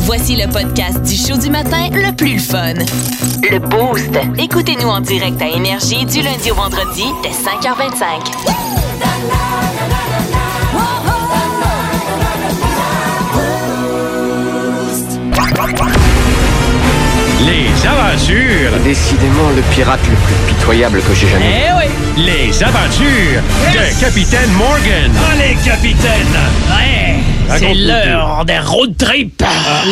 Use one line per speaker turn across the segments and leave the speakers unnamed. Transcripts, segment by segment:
Voici le podcast du show du matin le plus fun. Le Boost. Écoutez-nous en direct à Énergie du lundi au vendredi dès 5h25.
Les aventures,
Décidément le pirate le plus pitoyable que j'ai jamais vu.
eh oui, les aventures de Capitaine Morgan.
Allez, capitaine! Ouais! C'est l'heure des road trips!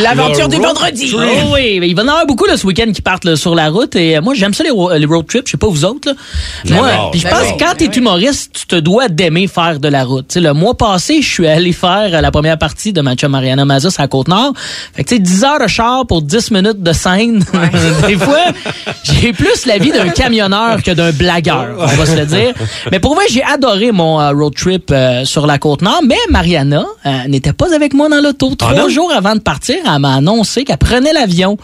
L'aventure
le
du vendredi!
trip.
Oh oui, mais il va y en avoir beaucoup là, ce week-end qui partent là, sur la route. Et euh, moi, j'aime ça les, ro- les road trips. Je sais pas vous autres. Là. Moi, puis je pense que quand t'es humoriste, tu te dois d'aimer faire de la route. Le mois passé, je suis allé faire euh, la première partie de Matcha Mariana Mazza à Côte-Nord. Fait que tu sais, 10 heures de char pour 10 minutes de scène. Des fois, j'ai plus la vie d'un camionneur que d'un blagueur, on va se le dire. Mais pour vrai, j'ai adoré mon euh, road trip euh, sur la Côte-Nord. Mais Mariana euh, n'était pas avec moi dans l'auto. Trois
non?
jours avant de partir, elle m'a annoncé qu'elle prenait l'avion.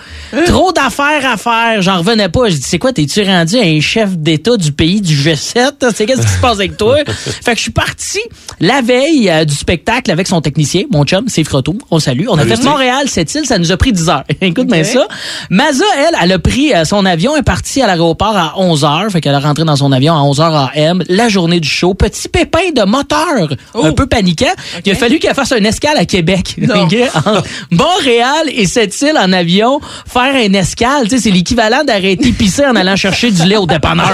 Trop d'affaires à faire. J'en revenais pas. Je dis, c'est quoi, t'es-tu rendu un chef d'État du pays du G7? C'est qu'est-ce qui se passe avec toi? fait que je suis parti la veille euh, du spectacle avec son technicien, mon chum, c'est Frotto. On salue. On a fait Montréal, cette île, ça nous a pris 10 heures. Écoute bien ça. Maza, elle, elle a pris euh, son avion, est partie à l'aéroport à 11 heures. Fait qu'elle a rentré dans son avion à 11 heures AM, la journée du show. Petit pépin de moteur, un peu paniquant. Il a fallu qu'elle fasse une escale à Québec. Montréal et cette île en avion, faire une escale, c'est l'équivalent d'arrêter pisser en allant chercher du lait au dépanneur.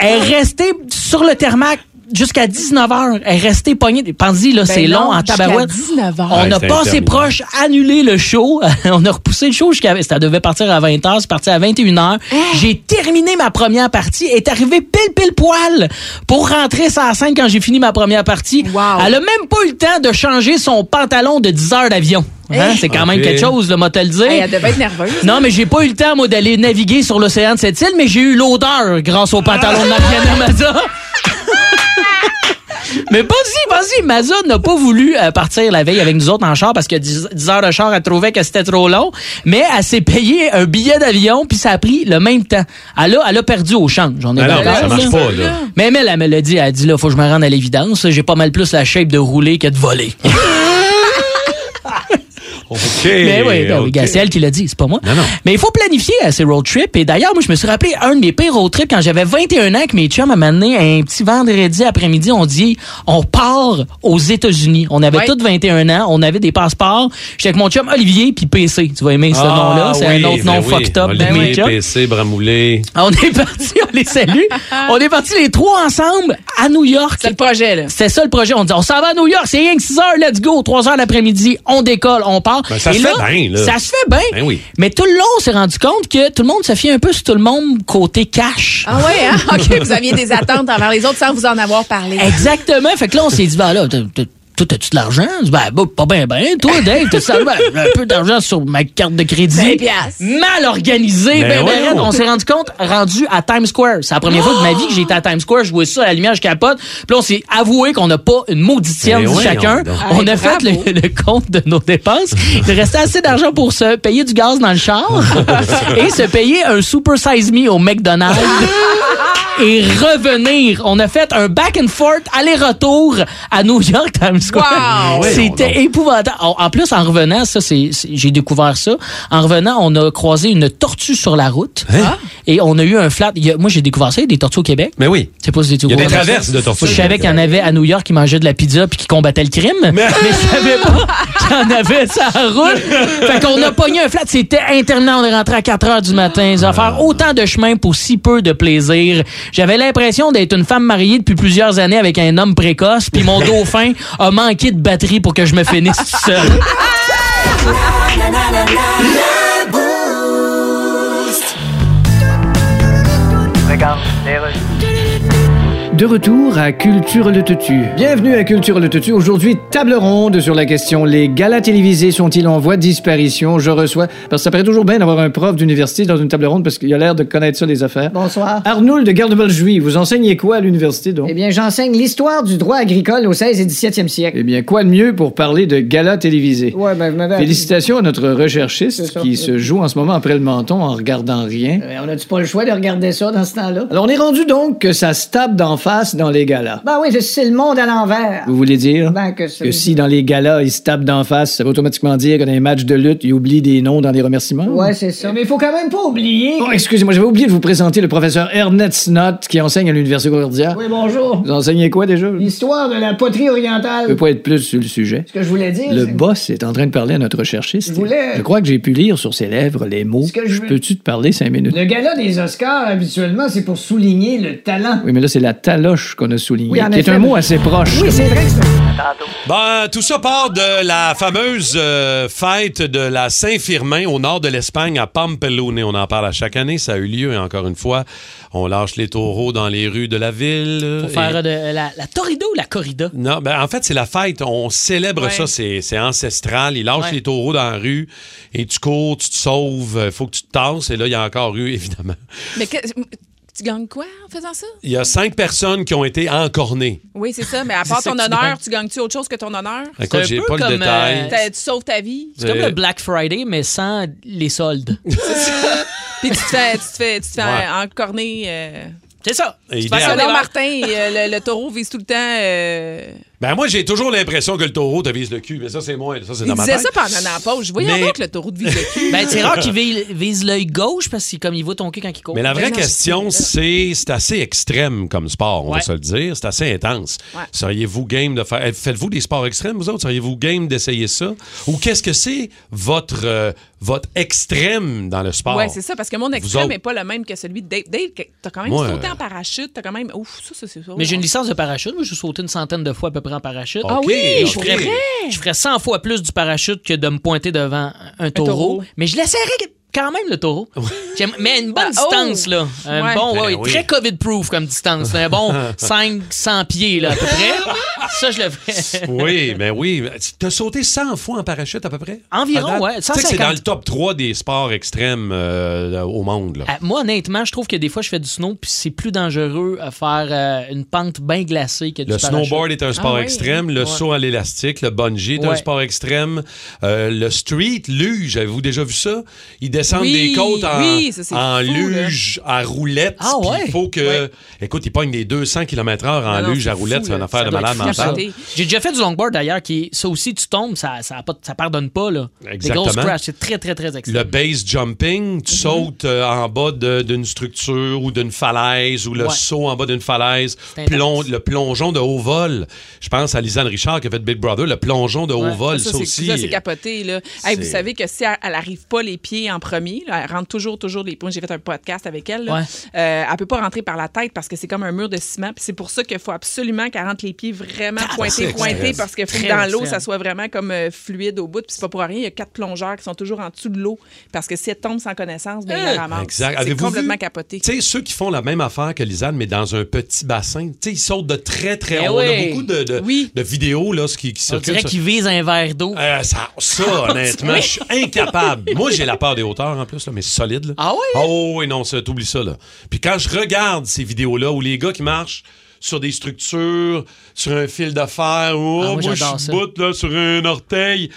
Elle est restée sur le Thermac jusqu'à 19h. Elle est restée pognée. Pensez, là, c'est
Ben non,
long en tabarouette.
19 heures.
On
Ouais,
a
c'est
passé proche, annulé le show. On a repoussé le show jusqu'à... Ça devait partir à 20h, c'est parti à 21h. J'ai terminé ma première partie, est arrivé pile pile poil pour rentrer sur la scène quand j'ai fini ma première partie.
Wow.
Elle a même pas eu le temps de changer son pantalon de 10 heures d'avion. Hein, C'est quand même quelque chose, le mot te le dire.
Hey, elle devait être nerveuse.
Non, mais j'ai pas eu le temps, moi, d'aller naviguer sur l'océan de cette île, mais j'ai eu l'odeur grâce au pantalon de Mariana Maza. Mais vas-y, vas-y, Maza n'a pas voulu euh, partir la veille avec nous autres en char parce que 10, 10 heures de char, elle trouvait que c'était trop long, mais elle s'est payé un billet d'avion puis ça a pris le même temps. Elle a, elle a perdu au change. J'en ai
non,
bien
ça marche
là.
pas, là.
Mais elle, elle me l'a dit, elle a dit là, faut que je me rende à l'évidence. J'ai pas mal plus la shape de rouler que de voler.
OK.
Mais oui, ben oui,
OK.
gars, c'est elle qui l'a dit, c'est pas moi.
Non, non.
Mais il faut planifier ces road trips. Et d'ailleurs, moi, je me suis rappelé un de mes pires road trips quand j'avais 21 ans que mes chums m'a amené un petit vendredi après-midi. On dit, on part aux États-Unis. On avait
Ouais.
tous 21 ans. On avait des passeports. J'étais avec mon chum Olivier puis PC. Tu vas aimer ce
Ah,
nom-là. C'est
oui,
un autre
ben
nom
oui.
fucked up de mes chums.
PC, Bramoulé.
On est parti, on les salue. on est partis les trois ensemble à New York.
C'est le projet, là.
C'était ça le projet. On dit, on s'en va à New York, c'est rien que 6 heures, let's go. 3 heures l'après-midi, on décolle, on part.
Ben, ça
Et
se fait bien, là.
Ça se fait bien.
Ben oui.
Mais tout le long, on s'est rendu compte que tout le monde se fie un peu sur tout le monde côté cash.
Ah ouais, hein? OK, vous aviez des attentes envers les autres sans vous en avoir parlé.
Exactement. Fait que là, on s'est dit, ben là, toi, t'as-tu de l'argent? Ben, bah, pas bien, ben. Toi, Dave, t'as ça, ben, un peu d'argent sur ma carte de crédit.
Cinq piastres.
Mal organisé,
Ben
ben, ben. On s'est rendu compte, rendu à Times Square. C'est la première fois de ma vie que j'ai été à Times Square. Je jouais ça à la lumière, je capote. Puis là, on s'est avoué qu'on n'a pas une mauditienne
Ben
de
voyons
chacun. On a fait le, le compte de nos dépenses. Il restait assez d'argent pour se payer du gaz dans le char et se payer un Super Size Me au McDonald's. Et revenir. On a fait un back and forth, aller-retour à New York, Times Square.
Wow!
C'était épouvantable. En en plus, en revenant, ça, c'est, c'est- j'ai découvert ça. En revenant, on a croisé une tortue sur la route.
Hein?
Et on a eu un flat. a- moi, j'ai découvert ça. Il y a des tortues au Québec.
Mais oui.
Je sais pas si
Il y a des
ça.
traverses de tortues.
Je savais qu'il y en avait à New York qui mangeaient de la pizza puis qui combattaient le crime. Mais, je savais pas qu'il y en avait sur la route. Fait qu'on a pogné un flat. C'était interminable. On est rentré à 4 heures du matin. Ça va faire autant de chemin pour si peu de plaisir. J'avais l'impression d'être une femme mariée depuis plusieurs années avec un homme précoce. Puis mon dauphin a manqué de batterie pour que je me finisse tout seul.
De retour à Culture le Tutu. Bienvenue à Culture le Tutu. Aujourd'hui, table ronde sur la question les galas télévisés sont-ils en voie de disparition? Je reçois parce que ça paraît toujours bien d'avoir un prof d'université dans une table ronde parce qu'il a l'air de connaître ça les affaires.
Bonsoir.
Arnoul de Garde-Val-Jouy, vous enseignez quoi à l'université donc?
Eh bien, j'enseigne l'histoire du droit agricole au 16 et 17e siècle.
Eh bien, quoi de mieux pour parler de galas télévisés?
Ouais, ben, vous m'avez-
Félicitations à notre recherchiste qui se joue en ce moment après le menton en regardant rien.
Euh, on a-tu pas le choix de regarder ça dans ce temps-là?
Alors, on est rendu donc que ça se tape d'en face dans les galas.
Ben oui, c'est le monde à l'envers.
Vous voulez dire
Ben, que
si dans les galas, ils se tapent d'en face, ça veut automatiquement dire que dans les matchs de lutte, ils oublient des noms dans les remerciements?
Ouais, c'est ça. Mais il faut quand même pas oublier.
Oh, excusez-moi, j'avais oublié de vous présenter le professeur Ernest Snott qui enseigne à l'Université Concordia.
Oui, bonjour.
Vous enseignez quoi déjà? Je
L'histoire de la poterie orientale.
peux pas être plus sur le sujet.
Ce que je voulais dire.
Le boss est en train de parler à notre recherchiste.
Je voulais-
Je crois que j'ai pu lire sur ses lèvres les mots.
Ce que je veux-
Peux-tu te parler cinq minutes?
Le gala des Oscars, habituellement, c'est pour souligner le talent.
Oui, mais là, c'est la taloche qu'on a souligné,
Oui, en
qui est un mot assez proche.
Oui, c'est vrai que c'est...
Ben, tout ça part de la fameuse euh, fête de la Saint-Firmin au nord de l'Espagne, à Pampelune. On en parle à chaque année. Ça a eu lieu, et encore une fois, on lâche les taureaux dans les rues de la ville.
Pour faire euh, de, la, la torrida ou la corrida?
Non, ben en fait, c'est la fête. On célèbre
Ouais.
ça. C'est c'est ancestral. Ils lâchent
Ouais.
les taureaux dans la rue et tu cours, tu te sauves. Il faut que tu te tasses. Et là, il y a encore eu, évidemment.
Mais que- tu gagnes quoi en faisant ça?
Il y a cinq personnes qui ont été encornées.
Oui, c'est ça. Mais à part ton honneur,
gagnes.
tu gagnes-tu autre chose que ton honneur?
Écoute,
un
j'ai
peu
pas le
comme,
détail.
euh,
Tu sauves ta vie?
C'est comme
Euh,
le Black Friday, mais sans les soldes.
Puis tu te fais, tu te fais, tu te fais
Ouais.
encorner. euh,
C'est ça.
Et
Tu
Martin, euh, le, le taureau vise tout le temps.
Ben moi, j'ai toujours l'impression que le taureau te vise le cul. Mais ça, c'est moi. Ça, c'est
Il
dans ma
disait
tête.
ça pendant la pause. Je voyais
Mais-
donc le taureau de vise le cul.
Ben, c'est rare qu'il vise, vise l'œil gauche parce que comme il voit ton cul quand il court.
Mais la vraie
non,
question,
je
c'est c'est assez extrême comme sport, on va
Ouais.
se le dire. C'est assez intense.
Ouais.
Seriez-vous game de faire. eh, Faites-vous des sports extrêmes, vous autres? Seriez-vous game d'essayer ça? Ou qu'est-ce que c'est votre, euh, votre extrême dans le sport?
Oui, c'est ça, parce que mon extrême
autres?
n'est pas le même que celui de Dave. Dave, t'as quand même
Moi,
sauté
euh,
en parachute, t'as quand même. Ouf, ça, ça, c'est ça.
Mais j'ai une licence de parachute. Moi, j'ai sauté une centaine de fois à peu près en parachute.
Ah oui.
Je ferais, je ferais 100 fois plus du parachute que de me pointer devant un taureau.
taureau.
Mais je laisserais quand même le taureau. J'aime- Mais à une bonne
Ah, oh!
distance, là. Un
Ouais.
bon,
Ben
ouais,
oui.
très COVID-proof comme distance. Un bon 500 pieds, là, à peu près. Ça, je le ferais.
Oui, ben oui. T'as sauté 100 fois en parachute à peu près?
Environ, ouais,
Tu sais que c'est
150.
dans le top 3 des sports extrêmes euh, au monde. Là.
Euh, Moi, honnêtement, je trouve que des fois, je fais du snow, puis c'est plus dangereux à faire euh, une pente bien glacée que du
Le
parachute.
snowboard est un sport
Ah oui.
extrême. Le
Ouais.
saut à l'élastique, le bungee est un sport extrême. Euh, le street, luge, avez-vous déjà vu ça? Ils descendent
Oui,
des côtes en,
oui, ça,
en
fou,
luge, à roulette.
Ah ouais?
Il faut que...
Ouais.
Écoute, ils pognent des 200 km/h en
non,
luge à roulette. C'est une affaire de malade
être
mental.
capoté.
J'ai déjà fait du longboard d'ailleurs, qui ça aussi tu tombes, ça ça, pardonne pas là. Des
Exactement.
grosses crashs, c'est très très très extrême.
Le base jumping, tu sautes euh, en bas d'une structure ou d'une falaise ou le
Ouais.
saut en bas d'une falaise, le plongeon de haut vol. Je pense à Lisanne Richard qui a fait Big Brother, le plongeon de haut vol,
Ça,
aussi.
ça, c'est capoté. Là. Hey, vous savez que si elle, elle arrive pas les pieds en premier, là, elle rentre toujours, toujours les. Moi, J'ai fait un podcast avec elle. Là.
Ouais.
Euh, elle peut pas rentrer par la tête parce que c'est comme un mur de ciment. Puis c'est pour ça qu'il faut absolument qu'elle rentre les pieds vraiment pointés,
c'est
pointés,
extrême.
parce faut que dans l'eau, ça soit vraiment comme euh, fluide au bout. Puis c'est pas pour rien, il y a quatre plongeurs qui sont toujours en dessous de l'eau parce que si elle tombe sans connaissance, ben, la ramassent.
Exact.
C'est
Avez-vous
complètement
vu?
capoté.
Tu sais, ceux qui font la même affaire que Lisanne, mais dans un petit bassin, tu sais, ils sautent de très, très
Eh
haut. On a beaucoup de, de,
Oui.
de vidéos là, ce qui, qui
On
circulent.
dirait
ça.
qu'il vise un verre d'eau.
Euh, ça, ça, honnêtement, je suis incapable. Moi, j'ai la peur des hauteurs en plus, là, mais solide. Là.
Ah oui?
Oh oui, non, ça, t'oublies ça. Là. Puis quand je regarde ces vidéos-là où les gars qui marchent sur des structures, sur un fil de fer, oh,
Ah, moi,
moi, je bout là, sur un orteil.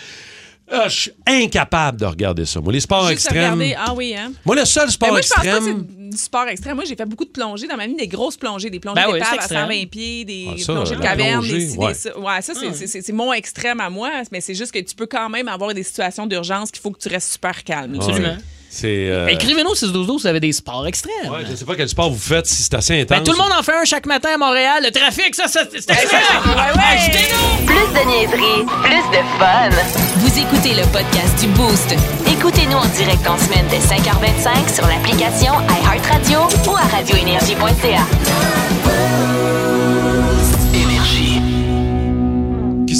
Ah, je suis incapable de regarder ça. Moi, les sports
Juste
extrêmes.
regarder, ah oui, hein?
Moi, le seul sport
Mais moi, je pense pas que
extrême.
c'est du sport extrême. Moi, j'ai fait beaucoup de plongées dans ma vie, des grosses plongées, des plongées
Ben oui,
d'épaves
c'est
à
extrême.
120 pieds, des
Ah, ça,
plongées de caverne,
plongée,
des ci,
ouais.
des ça. Ouais, ça, c'est- c'est- c'est c'est mon extrême à moi, mais c'est juste que tu peux quand même avoir des situations d'urgence qu'il faut que tu restes super calme.
Absolument.
Ouais. Euh,
Écrivez-nous 6 12 12 si vous avez des sports extrêmes.
ouais, je sais pas quel sport vous faites, si c'est assez intense.
Ben, tout le monde en fait un chaque matin à Montréal. Le trafic, ça, ça c'est excellent.
Ouais, ouais.
Ajoutez-nous.
Plus de niaiserie, plus de fun. Vous écoutez le podcast du Boost. Écoutez-nous en direct en semaine dès 5h25 sur l'application iHeartRadio ou à radioénergie.ca.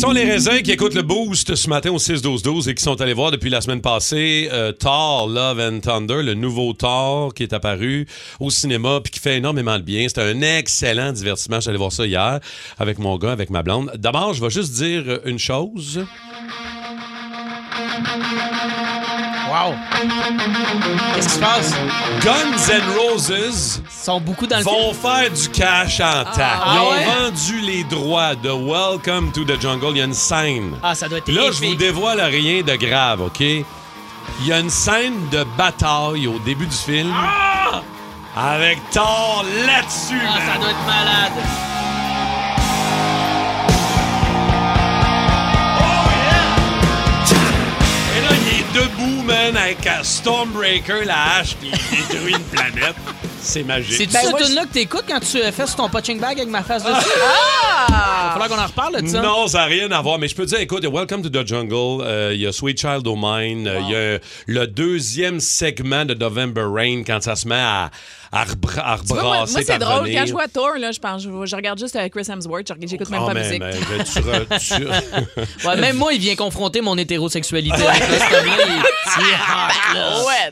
sont les raisins qui écoutent le boost ce matin au 6-12-12 et qui sont allés voir depuis la semaine passée euh, Thor, Love and Thunder, le nouveau Thor qui est apparu au cinéma puis qui fait énormément de bien. C'était un excellent divertissement. J'allais voir ça hier avec mon gars, avec ma blonde. D'abord, je vais juste dire une chose.
Wow! Qu'est-ce qui se passe?
Guns N' Roses
Ils sont beaucoup dans le
vont faire du cash en tac.
Ah
Ils ont
ouais?
vendu les droits de Welcome to the Jungle. Il y a une scène.
Ah, ça doit être
Là, je vous dévoile rien de grave, OK? Il y a une scène de bataille au début du film avec Thor là-dessus.
Ah, ça doit être malade.
Avec un Stormbreaker, la hache, puis il détruit une planète. C'est magique.
C'est-tu
Ben,
cette tune-là que t'écoutes quand tu euh, fais sur ton punching bag avec ma face dessus?
Ah!
Il va falloir qu'on en reparle de ça.
Non, ça n'a rien à voir. Mais je peux te dire, écoute, il y a Welcome to the Jungle, euh, il y a Sweet Child O' Mine, euh, il y a le deuxième segment de November Rain quand ça se met à, à,
moi, c'est drôle. Quand je vois Thor, là, je, pense, je, je regarde juste avec Chris Hemsworth. J'écoute même
Ah,
pas la musique.
mais- mais tu re- tu-
Ouais, même moi, il vient confronter mon hétérosexualité.
ouais.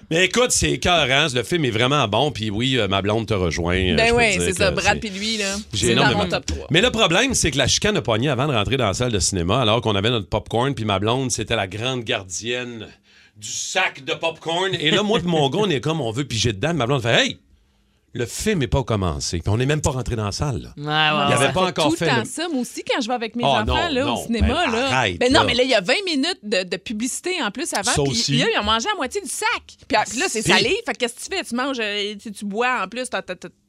Mais écoute, c'est écœurant. Le film est vraiment bon. Puis oui, euh, ma blonde te rejoint. euh,
Ben oui, c'est ça. Brad puis lui, là.
J'ai
C'est dans
énormément.
mon top 3.
Mais le problème, c'est que la chicane a pogné avant de rentrer dans la salle de cinéma, alors qu'on avait notre popcorn, puis ma blonde, c'était la grande gardienne du sac de popcorn. Et là, moi et mon gars, on est comme, on veut piger dedans. Ma blonde fait Hey, le film n'est pas commencé. Puis on n'est même pas rentré dans la salle. là.
Ouais, ouais,
Il y avait pas encore
tout
fait
le temps
le-
ça. Moi aussi, quand je vais avec mes
Ah,
enfants
non,
là,
non.
au cinéma,
Ben,
là.
arrête,
ben non,
là.
mais là, il y a 20 minutes de, de publicité en plus avant.
Ça
Puis
aussi.
là, ils ont mangé à moitié du sac. Puis ah, là, c'est salé. Fait que qu'est-ce que tu fais? Tu manges, euh, tu, tu bois en plus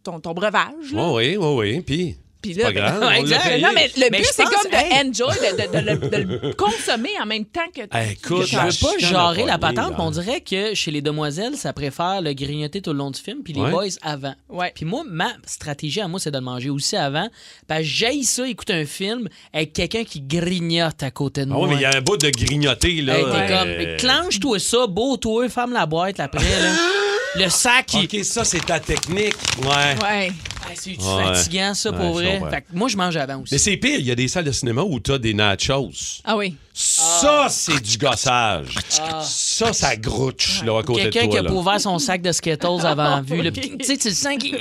ton, ton breuvage. Là.
Oui, oui, oui. Puis.
Puis là,
pas grave.
Exact.
payé.
Non, mais le
Mais
but, c'est comme de
hey.
enjoy, de, de- de le- de le consommer en même temps que
Hey, écoute,
que
Je veux pas jarrer la patente, mais on dirait que chez les demoiselles, ça préfère le grignoter tout le long du film, puis les
Ouais.
boys avant.
Ouais.
Puis moi, ma stratégie à moi, c'est de le manger aussi avant. Parce que j'aille ça, écouter un film avec quelqu'un qui grignote à côté de
Ah
moi.
oui, mais il y a un bout de grignoter, là.
Hey, t'es
euh,
comme, clenche-toi ça, beau toi, ferme la boîte après, là. Le sac, il...
OK, ça, c'est ta technique. Ouais.
Ouais.
Ah, c'est
Ouais.
fatigant, ça, pour vrai? Fait que moi, je mange avant aussi.
Mais c'est pire, il y a des salles de cinéma où t'as des nachos.
Ah oui.
Ça, c'est du gossage. Ça, ça grouche, là, à côté de
Ah. Quelqu'un
toi.
qui a ouvert son sac de Skittles avant vue. le petit- Tu sais, tu le sens qui...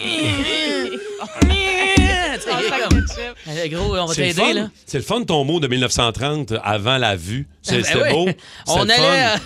Gros, on va
C'est le
t'aider,
fun.
là.
C'est le fun de ton mot de 1930 avant la vue. C'est-
Ben
C'était
oui.
beau.
On allait...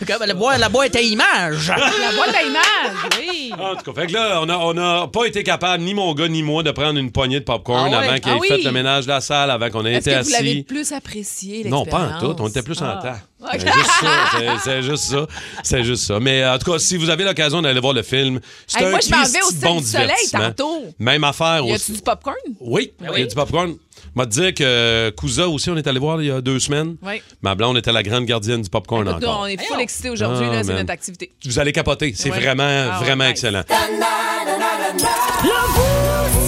euh, la boîte, la boîte à images.
La boîte à images, oui.
En tout cas, fait que là, on n'a on a pas été capable, ni mon gars ni moi, de prendre une poignée de popcorn
Ah ouais?
avant qu'il ait
Ah oui?
fait le ménage de la salle, avant qu'on ait
Est-ce
été
que vous l'avez
assis.
plus apprécié,
Non, pas en tout. On était plus en
Ah.
temps. C'est juste ça. C'est- C'est juste ça. C'est juste ça. Mais euh, en tout cas, si vous avez l'occasion d'aller voir le film, c'est
Hey,
un
moi, je m'en vais au
bon
du Soleil
divertissement.
tantôt.
Même affaire
Y
au
a-tu du popcorn?
Oui, il y a du popcorn. Vais te dire que Cousa aussi, on est allé voir il y a deux semaines.
Oui.
Ma blonde était la grande gardienne du popcorn
Écoute,
encore.
on est full excités aujourd'hui,
Ah,
là, c'est notre activité.
Vous allez capoter. C'est
Ouais.
vraiment,
Ah ouais,
vraiment
nice.
excellent.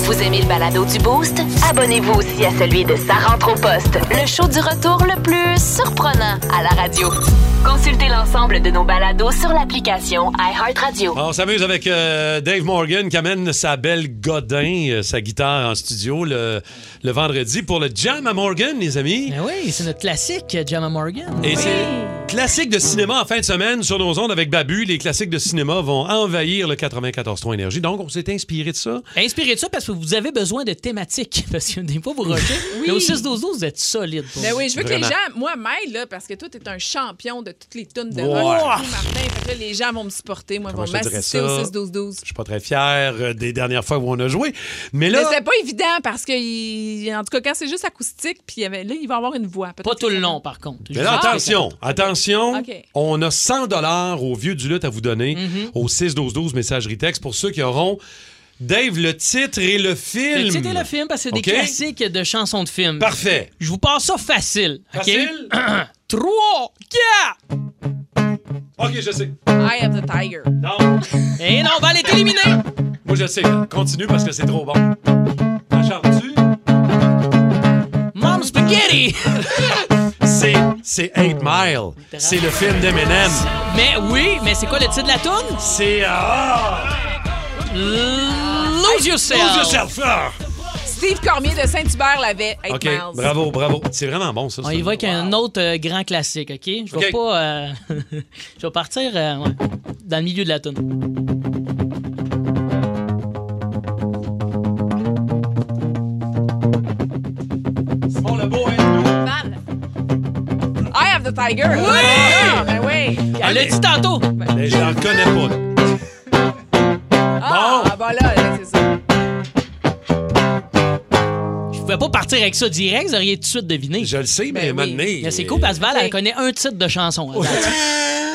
Vous aimez le balado du Boost? Abonnez-vous aussi à celui de Sa rentre au poste, le show du retour le plus surprenant à la radio. Consultez l'ensemble de nos balados sur l'application iHeartRadio.
On s'amuse avec euh, Dave Morgan qui amène sa belle Godin, euh, sa guitare en studio le, le vendredi pour le Jam à Morgan, les amis.
Ben oui, c'est notre classique, Jamma Morgan.
Et c'est classique de cinéma en fin de semaine sur nos ondes avec Babu. Les classiques de cinéma vont envahir le 94.3 Énergie. Donc, on s'est inspiré de ça.
Inspiré de ça parce que vous avez besoin de thématiques. Parce que des fois, vous rochez.
Oui.
Mais au 6-12-12, vous êtes solide.
Ben oui, je veux que les gens, moi, m'aident, là, parce que toi, t'es un champion de toutes les tunes de
Ouais.
rock. Martin, fait que là, les gens vont me supporter, moi,
Comment
vont m'assister au 6-12-12.
Je suis pas très fier euh, des dernières fois où on a joué. Mais là,
c'est pas évident parce que, il- en tout cas, quand c'est juste acoustique, puis il y avait- là, il va avoir une voix.
Pas tout le long, par contre.
mais là,
Ah,
attention, attention. On a 100 dollars au vieux du lutte à vous donner au 6-12-12 messagerie texte pour ceux qui auront Dave, le titre et le film.
Le titre et le film, parce que c'est des classiques de chansons de films.
Parfait.
Je vous passe ça facile.
Facile?
3, 4.
OK, je sais.
Eye of the Tiger.
Non,
Et non, on va aller t'éliminer.
moi je sais. Continue parce que c'est trop bon. La chantes-tu?
Mom Spaghetti.
C'est, c'est 8 Mile. C'est le film d'Eminem.
mais oui, mais c'est quoi le titre de la tune?
C'est... Ah!
Lose Yourself.
Lose yourself. Ah!
Steve Cormier de Saint-Hubert l'avait. 8
OK,
Miles.
bravo, bravo. C'est vraiment bon, ça.
On y va avec un autre euh, grand classique, OK? Je vais
OK.
pas... euh, je vais partir euh, ouais, dans le milieu de la tune.
Simon Lebeau, hein?
Val. I have the tiger. Ah, ben oui.
Elle l'a dit tantôt!
Mais je la reconnais pas.
Ah,
Bon.
là, là, c'est
pouvais pas partir avec ça direct, vous auriez tout de suite deviné.
Je le sais, mais
Ben oui.
maintenant.
Mais c'est cool parce que Val, elle connaît un titre de chanson.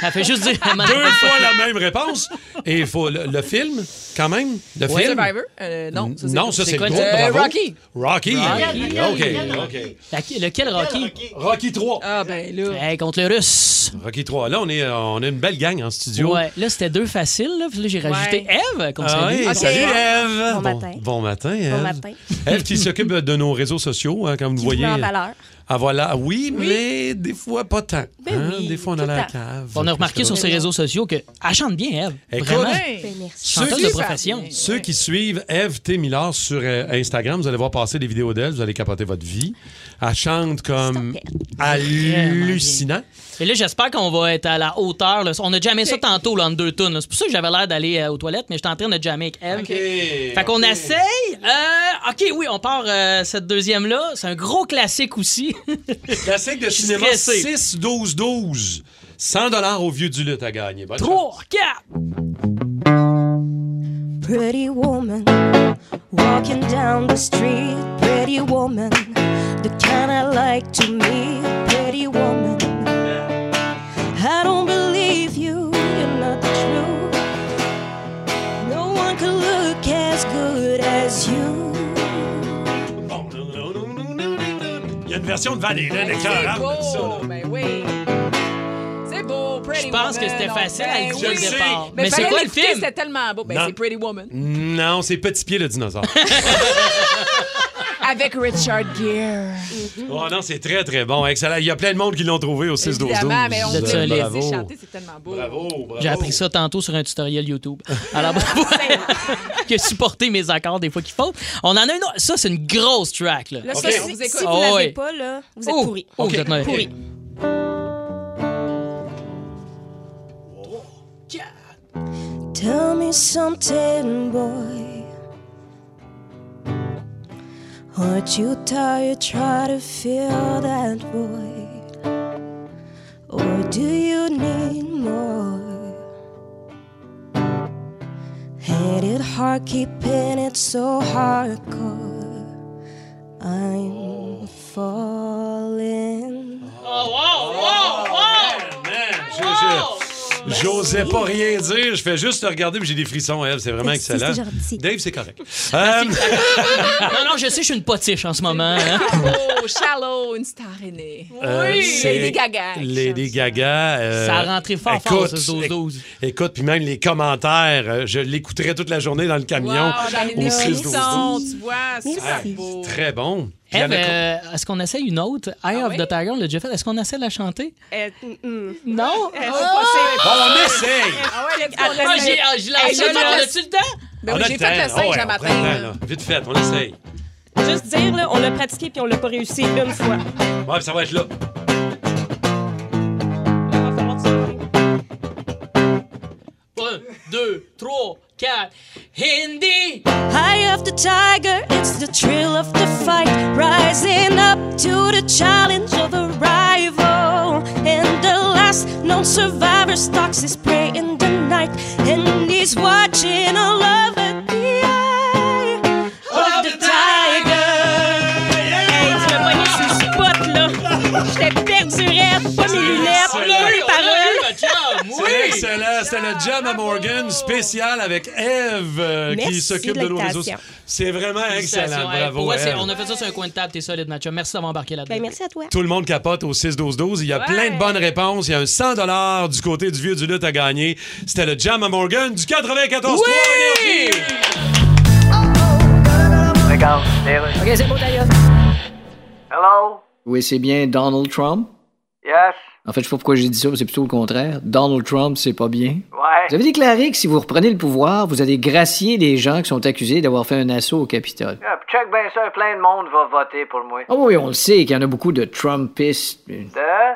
Elle, fait juste dire...
Deux fois la même réponse. Et il faut le, le film, quand même? Le
Ouais.
film?
Survivor? Euh, non, ça, c'est
Non, ça,
c'est
le bravo.
Euh, Rocky.
Rocky.
Rocky.
OK,
lequel, Rocky?
Rocky 3.
Ah, ben là.
Hey, contre le Russe.
Rocky 3. Là, on, est, euh, on a une belle gang en studio.
Ouais, là, c'était deux faciles. Là, j'ai rajouté Eve. Comme
Ah
ça
salut Eve.
Bon matin.
Bon matin, Eve.
Bon matin.
Eve qui s'occupe de nos réseaux sociaux, hein, comme vous voyez.
en valeur.
Ah voilà, oui, mais des fois pas tant.
Ben
hein.
oui,
Des fois on a la cave.
On a remarqué sur ses réseaux sociaux qu'elle chante bien, Eve.
Écoute,
Vraiment.
Ben, merci.
Ceux
Chanteuse de profession.
Ceux qui suivent Eve T. Millard sur euh, Instagram, vous allez voir passer des vidéos d'elle, vous allez capoter votre vie. Elle chante comme hallucinant.
Et là, j'espère qu'on va être à la hauteur. là. On a jamais ça tantôt, là, en deux tonnes. C'est pour ça que j'avais l'air d'aller euh, aux toilettes, mais j'étais en train de jammer avec Eve. Fait qu'on essaye. Euh, OK, oui, on part euh, cette deuxième-là. C'est un gros classique aussi.
Classique de cinéma
stressé.
6-12-12. 100 au vieux du lutte à gagner. Bonne chance.
3, 4.
Pretty woman, walking down the street. Pretty woman, the kind I like to meet. Pretty woman, I don't
version de Van Halen
C'est
écœurante de ça. là.
beau. Ben oui. C'est beau, Pretty
Je pense que
Woman.
c'était facile à
ben
le dire
oui.
au départ.
Mais,
Mais c'est
fallait
quoi le
l'écouter,
film?
C'était tellement beau. Ben,
Non.
c'est Pretty Woman.
Non, c'est Petit Pied le dinosaure.
Avec Richard Gere.
oh non, c'est très très bon. Excellent. Il y a plein de monde qui l'ont trouvé au 6-12-12.
Évidemment, mais on peut le laisser chanter, c'est tellement beau.
Bravo, bravo.
J'ai appris ça tantôt sur un tutoriel YouTube. Alors, bravo. qui a supporté mes accords des fois qu'il faut. On en a une autre. Ça, c'est une grosse track, là.
Là, ça,
On
si,
vous écoute.
si vous
Oh,
l'avez
ouais.
pas, là, vous êtes
Oh,
pourris.
oh, vous êtes.
Pourris. Tell me something, boy. Aren't you tired? Try to fill that void. Or do you need more? Hate it hard, keeping it so hardcore. I'm falling.
Oh, Man, J'osais pas rien dire. Je fais juste te regarder puis j'ai des frissons, Eve. C'est vraiment
Merci,
excellent. Dave, c'est correct. Euh,
Non, non, je sais, je suis une potiche en ce moment. hein.
Oh, Shallow, une star aînée.
euh, c'est
Lady Gaga.
Lady Gaga. euh,
Ça a rentré fort, fort,
écoute,
ce 12-12.
éc- Écoute, puis même les commentaires, euh, je l'écouterai toute la journée dans le camion.
Wow, dans les
au 6
frissons, tu vois, super beau.
Très bon.
Eve, euh, est-ce qu'on essaie une autre? Eye
Ah
of
oui?
the Tiger, on l'a déjà fait. Est-ce qu'on essaie de la chanter?
Euh, mm, mm.
Non?
Euh,
Bon, on essaye.
Ah ouais,
Ah, j'ai
go.
ah,
Hey,
ça,
j'ai fait
on
le-
a-tu le temps?
Ben oui,
a
j'ai
le
fait
temps.
le
Ah
5
ouais,
un
on
matin.
le. Vite fait, on essaye.
Juste dire, là, on l'a pratiqué puis on l'a pas réussi une fois.
Ouais, ça va être là.
2, 3, 4. Hindi!
High of the tiger, it's the thrill of the fight. Rising up to the challenge of a rival. And the last known survivor stalks his prey in the night. And he's watching all over the eye of, the, tiger. Je l'ai perdu, pas mes lunettes,
excellent. C'était le Jam à Morgan spécial avec Eve euh, qui s'occupe
de
nos réseaux. C'est vraiment excellent. Bravo.
c'est- on a fait ça sur un coin de table, t'es solide, Mathieu. Merci d'avoir embarqué là-dedans.
Ben, merci à toi.
Tout le monde capote au 6-12-12. Il y a plein de bonnes réponses. Il y a un 100 du côté du vieux du lutte à gagner. C'était le Jam à Morgan du 94
Oui!
Énergie.
OK, c'est bon, d'ailleurs.
Hello?
Oui, c'est bien Donald Trump.
Yes?
En fait, je sais pas pourquoi j'ai dit ça, c'est plutôt le contraire. Donald Trump, c'est pas bien.
Ouais,
Vous avez déclaré que si vous reprenez le pouvoir, vous allez gracier les gens qui sont accusés d'avoir fait un assaut au Capitole.
Ah, puis check bien ça, plein de monde va voter pour moi.
Ah oui, on le sait qu'il y en a beaucoup de Trumpistes. euh,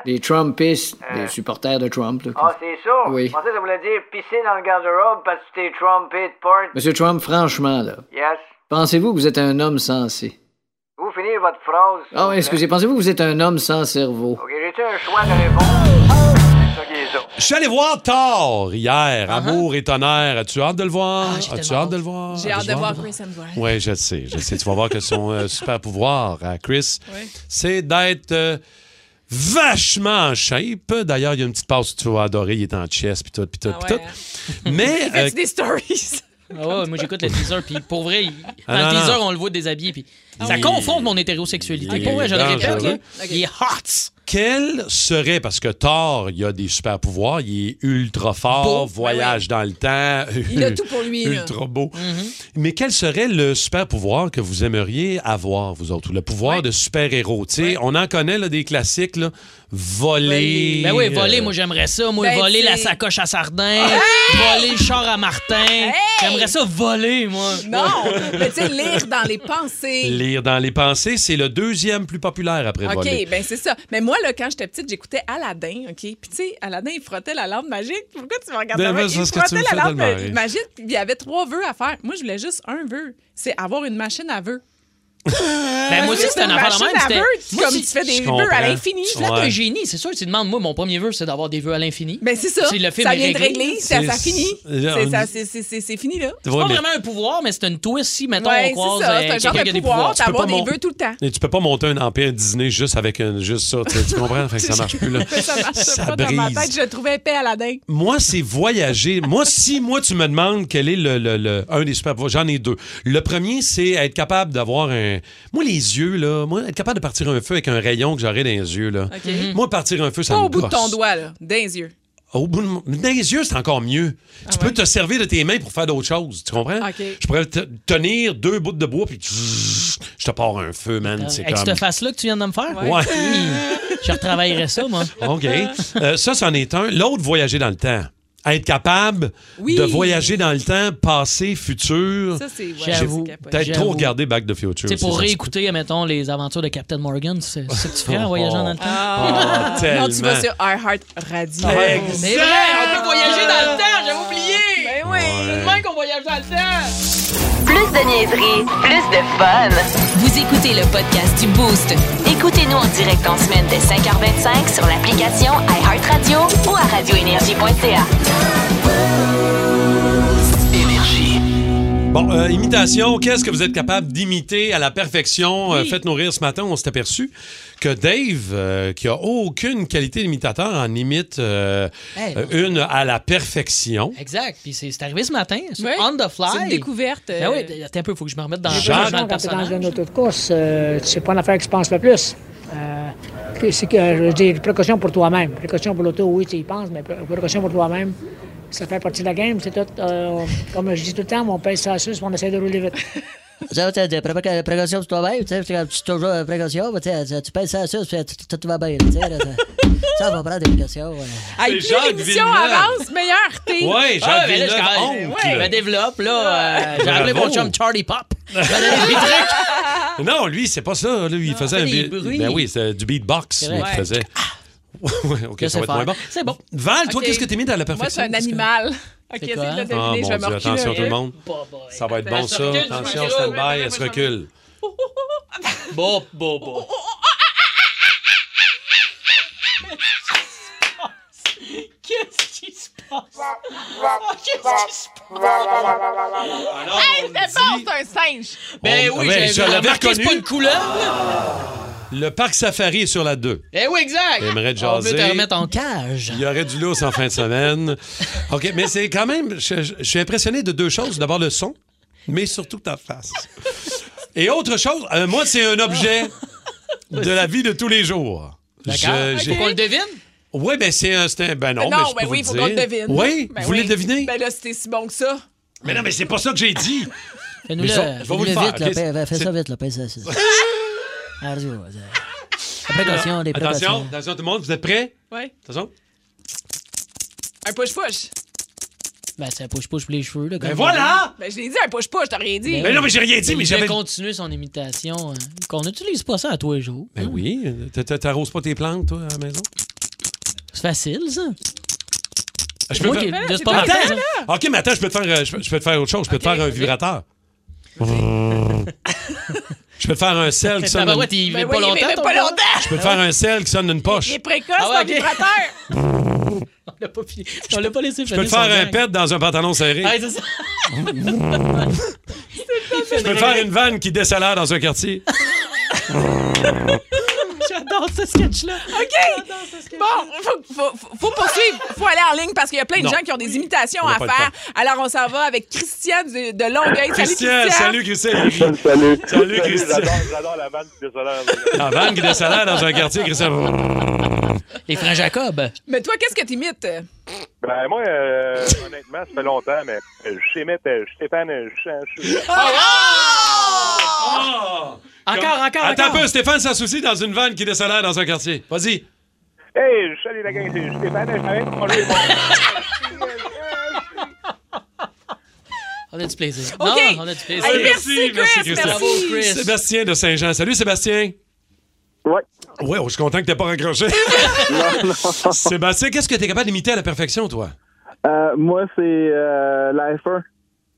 De?
Des Trumpistes,
Euh.
des supporters de Trump. là.
Ah, c'est ça?
Oui.
Je pensais que ça voulait dire pisser dans le garde-robe parce que t'es Trumpé de part.
Monsieur Trump, franchement, là,
Yes.
pensez-vous que vous êtes un homme sensé?
Vous finir votre phrase.
Ah
plaît.
excusez, pensez-vous que vous êtes un homme sans cerveau?
Ok, j'ai-tu un choix de réponse? C'est ça qui est ça.
Je suis allé voir Thor hier, Amour et tonnerre. As-tu hâte de le voir?
Ah, j'ai
As-tu hâte de le voir?
J'ai hâte de voir Chris Hemsworth.
Oui, je le sais, je sais. Tu vas voir que son euh, super pouvoir à Chris, c'est d'être euh, vachement en shape. D'ailleurs, il y a une petite passe que tu vas adorer. Il est en chest, puis tout, puis tout,
Ah
puis
ouais,
tout. Mais
Il fait
euh,
des stories.
Ah ouais, moi j'écoute le teaser, puis pour vrai, il-
Ah,
dans le teaser, on le voit déshabillé, puis ça
Il-
confond mon hétérosexualité.
il
Pour vrai, je le
est
répète, là,
dangereux.
il est hot.
quel serait, parce que Thor, il a des super pouvoirs, il est ultra fort,
Beau,
voyage dans le temps.
Il a tout pour lui, là.
Ultra beau.
Mm-hmm.
Mais quel serait le super pouvoir que vous aimeriez avoir, vous autres? Le pouvoir de super-héros? Tu sais, On en connaît là, des classiques, là. voler.
Ben oui, voler,
euh,
moi j'aimerais ça. Moi,
Ben,
voler la sacoche à sardin, voler le char à Martin. J'aimerais ça voler, moi.
Non, mais tu sais, lire dans les pensées.
Lire dans les pensées, c'est le deuxième plus populaire après
OK,
voler.
ben c'est ça. Mais moi, là, quand j'étais petite, j'écoutais Aladdin, OK? Puis tu sais, Aladdin, il frottait la lampe magique. Pourquoi tu me regardes
Ben, ben,
Il frottait la lampe magique, puis il y avait trois vœux à faire. Moi, je voulais juste un vœu. C'est avoir une machine à vœux.
Ben, moi aussi, c'était un affaire de même.
à
c'était-
comme
si-
tu fais des vœux à l'infini.
Là
Ouais.
un génie. C'est sûr, tu demandes, moi, mon premier vœu, c'est d'avoir des vœux à l'infini.
Ben c'est ça.
C'est le film
ça
est
vient de
réglé.
régler, ça,
C'est-
ça finit.
c'est-
C'est c'est- c'est c'est- c'est fini, là.
C'est pas
mais-
vraiment un pouvoir, mais c'est une twist si, mettons,
Ouais,
on croise
c'est ça.
euh,
C'est un genre
quelqu'un qui a
de
des
pouvoir.
pouvoirs.
T'as avoir des vœux tout le temps.
Et tu peux pas monter un empire Disney juste avec un, juste ça. Tu, tu comprends? Fait que ça marche plus. Là.
Ça pas dans ma
brise.
tête. Je trouvais épais, Aladdin.
Moi, c'est voyager. moi, si moi, tu me demandes quel est le, le- le- un des super pouvoirs, j'en ai deux. Le premier, c'est être capable d'avoir un. Moi, les yeux, là, moi, être capable de partir un feu avec un rayon que j'aurais dans les yeux, là.
OK.
Moi, partir un feu, ça
Pas
me
au bout de ton doigt, là, dans les yeux.
Au bout de mon- Dans les yeux, c'est encore mieux.
Ah
tu peux te servir de tes mains pour faire d'autres choses. Tu comprends?
OK.
Je pourrais te- tenir deux bouts de bois, puis je te pars un feu, man. C'est
Avec
comme.
cette face-là que tu viens de me faire?
Ouais.
Je retravaillerais ça, moi.
OK. Euh, ça, c'en est un. L'autre, voyager dans le temps. Être capable
Oui.
de voyager dans le temps, passé, futur.
Ça, c'est ouais, c'est.
Peut-être trop regarder Back to the Future. Aussi,
pour réécouter, mettons, les aventures de Captain Morgan, c'est c'est ce que tu ferais en voyageant dans le temps?
Ah,
Ah,
non, tu vas sur iHeart Radio.
Exact.
C'est vrai, on peut voyager dans le temps, j'avais oublié!
Ben oui.
C'est demain qu'on voyage dans le temps!
Plus de niaiserie, plus de fun. Vous écoutez le podcast du Boost. Écoutez-nous en direct en semaine dès 5h25 sur l'application iHeartRadio ou à radioénergie.ca.
Bon, euh, imitation, qu'est-ce que vous êtes capable d'imiter à la perfection? Euh, Faites-nous rire ce matin, on s'est aperçu que Dave, euh, qui a aucune qualité d'imitateur, en imite euh,
Hey,
euh, une à la perfection.
Exact, puis c'est c'est arrivé ce matin, c'est
Oui.
on the fly.
C'est une découverte.
Ben oui,
euh,
attends un peu, il faut que je me remette dans, le
Quand tu es dans
personnage.
une auto de course, euh, c'est pas une affaire qui se pense le plus. Euh, que- c'est que, je veux dire, précaution pour toi-même. Précaution pour l'auto, oui, tu y penses, mais pré- précaution pour toi-même, ça fait partie de la game. C'est tout, euh, comme je dis tout le temps, on pèse ça à suce, on essaie de rouler vite.
Ça, tu sais, pré- précaution pour toi-même, tu sais, tu toujours euh, précaution, tu sais, tu pèses ça sur, puis tout, va bien, tu sais, ça, ça va prendre des précautions.
plus l'émission avance, meilleur t'es.
Ouais,
Ah,
Jacques
là, je,
Villeneuve,
je me développe, là. euh, J'ai appelé mon chum Charlie Pop.
Non, lui, c'est pas ça. Lui, il faisait
fait
un beat-. Ben oui, c'est du beatbox qu'il faisait. Ouais, OK, ça va être moins bon.
C'est bon.
Val, toi, qu'est-ce que t'es mis dans la
Moi,
perfection?
c'est un animal. OK,
C'est
de le
Ah,
deviner.
mon
je vais
Dieu,
me reculer
attention tout le monde. Ça va être bon, ça. Attention,
recule.
stand-by, elle se recule.
Bon, bon, bon. Qu'est-ce qui se passe? Qu'est-ce qui se passe?
Hey, c'est bon, c'est un singe.
Ben
On-
oui,
ben,
j'ai
je l'avais
remarqué, c'est
reconnu.
pas une couleur.
Le parc safari est sur la 2.
Eh oui, exact.
J'aimerais te
On veut te
jaser.
remettre en cage.
Il y aurait du lousse en fin de semaine. OK, mais c'est quand même. Je, je- je suis impressionné de deux choses. D'abord, le son, mais surtout ta face. Et autre chose, euh, moi, c'est un objet de la vie de tous les jours.
D'accord.
Je- j'ai-
Faut qu'on le devine?
Oui, ben c'est un. c'est un- Ben non,
Ben
mais
non,
je
ben
vous
oui, il faut
dire.
qu'on le devine.
Oui,
Ben
vous voulez
oui.
le deviner?
Ben là, c'était si bon que ça.
Mais non, mais c'est pas ça que j'ai dit.
Fais-nous le.
ça, je vais vous le
Fais-le
faire.
vite, là,
OK?
fais, fais ça vite, là, pèse ça des
Attention,
précautions.
attention tout le monde, vous êtes prêts?
Ouais.
Attention.
Un push-push.
Ben, c'est un push-push pour les cheveux. Là,
Ben voilà!
Ben, je l'ai dit, un push-push, t'as rien dit.
Mais non, mais j'ai rien dit, mais j'avais-
continuer son imitation. hein. Qu'on n'utilise pas ça à tous les jours.
Ben oui. T'a- t'a- T'arroses pas tes plantes, toi, à la maison?
C'est facile, ça.
Ah, Je
Moi
peux faire...
ce pas
Attends!
matin, ça.
OK, mais attends, je peux te faire, euh, je peux, je peux te faire autre chose. Je peux te faire un vibrateur. Je peux te faire un sel qui sonne.
Tabarouette,
une-
il
Ben oui,
pas
il
longtemps.
pas.
Je peux te faire un sel qui sonne d'une poche.
Il est précoce,
Ah ouais,
ton
ok.
vibrateur.
On l'a pas fini. On l'a pas laissé
Je peux te faire un pet dans un pantalon serré.
Ah, c'est ça.
Je peux te faire une vanne qui décélère dans un quartier.
J'adore ce sketch-là.
OK! Bon, faut, faut, faut- faut poursuivre. faut aller en ligne parce qu'il y a plein de
Non.
gens qui ont des imitations à faire. Alors, on s'en va avec Christian de, de Longueuil.
Christian, salut Christian. il rit.
Salut.
Salut Christian.
J'adore, la vanne qui désolée.
La vanne qui décélère dans un quartier, Christian.
Les frères Jacob.
Mais toi, qu'est-ce que t'imites?
Ben, moi, euh, honnêtement, ça fait longtemps, mais je sais mettre Stéphane. euh, je- je-
Encore, encore,
Attends
encore.
un peu, Stéphane s'associe dans une vanne qui décélère dans un quartier. Vas-y.
Hey, salut la gang, c'est Stéphane. Je savais qu'on jouait
On a du plaisir.
OK.
Non, on a du plaisir.
Hey, merci, Chris,
Christian.
Bravo, Chris.
Sébastien de Saint-Jean. Salut Sébastien.
Ouais.
Ouais, oh, je suis content que t'aies pas raccroché. Sébastien, qu'est-ce que t'es capable d'imiter à la perfection, toi?
Euh, moi, c'est euh, la F1.